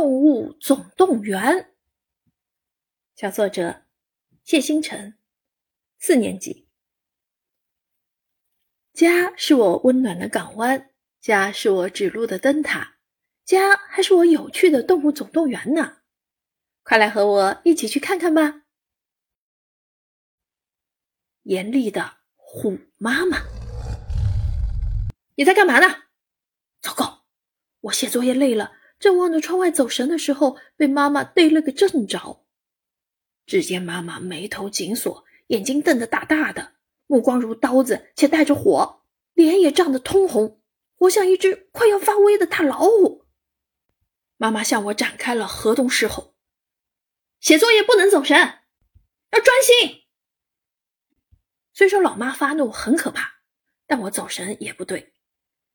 动物总动员》。小作者谢星辰，四年级。家是我温暖的港湾，家是我指路的灯塔，家还是我有趣的动物总动员呢！快来和我一起去看看吧！严厉的虎妈妈，你在干嘛呢？糟糕，我写作业累了，正望着窗外走神的时候，被妈妈逮了个正着。只见妈妈眉头紧锁，眼睛瞪得大大的，目光如刀子，且带着火，脸也涨得通红，活像一只快要发威的大老虎。妈妈向我展开了河东狮吼：“写作业不能走神，要专心。”虽说老妈发怒很可怕，但我走神也不对。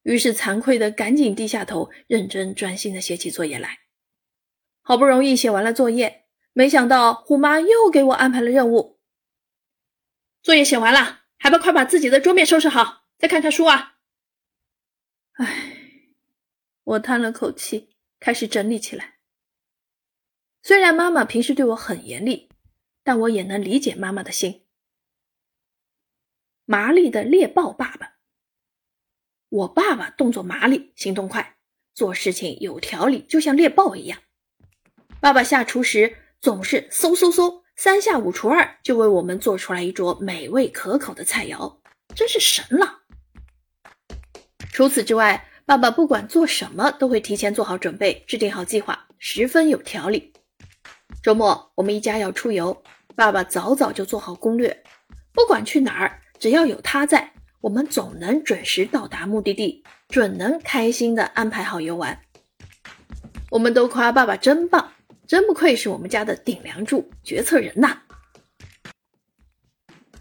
于是惭愧的赶紧低下头，认真专心的写起作业来。好不容易写完了作业，没想到虎妈又给我安排了任务。作业写完了，还不快把自己的桌面收拾好，再看看书啊！唉，我叹了口气，开始整理起来。虽然妈妈平时对我很严厉，但我也能理解妈妈的心。麻利的猎豹爸爸。我爸爸动作麻利，行动快，做事情有条理，就像猎豹一样。爸爸下厨时总是嗖嗖嗖，三下五除二就为我们做出来一桌美味可口的菜肴，真是神了。除此之外，爸爸不管做什么都会提前做好准备，制定好计划，十分有条理。周末我们一家要出游，爸爸早早就做好攻略，不管去哪儿，只要有他在。我们总能准时到达目的地，准能开心的安排好游玩。我们都夸爸爸真棒，真不愧是我们家的顶梁柱、决策人呐！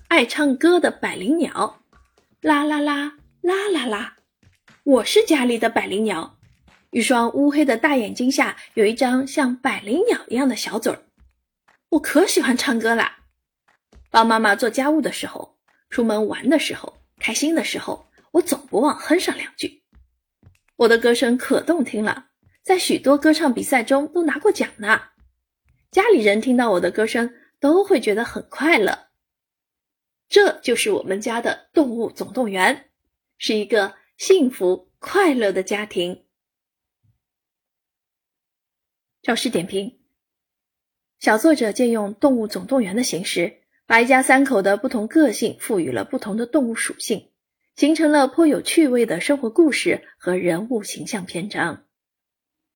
爱唱歌的百灵鸟，啦啦啦啦啦啦，我是家里的百灵鸟。一双乌黑的大眼睛下有一张像百灵鸟一样的小嘴儿，我可喜欢唱歌啦！帮妈妈做家务的时候，出门玩的时候。开心的时候，我总不忘哼上两句。我的歌声可动听了，在许多歌唱比赛中都拿过奖呢。家里人听到我的歌声，都会觉得很快乐。这就是我们家的动物总动员，是一个幸福快乐的家庭。教师点评：小作者借用动物总动员的形式。把一家三口的不同个性赋予了不同的动物属性，形成了颇有趣味的生活故事和人物形象篇章。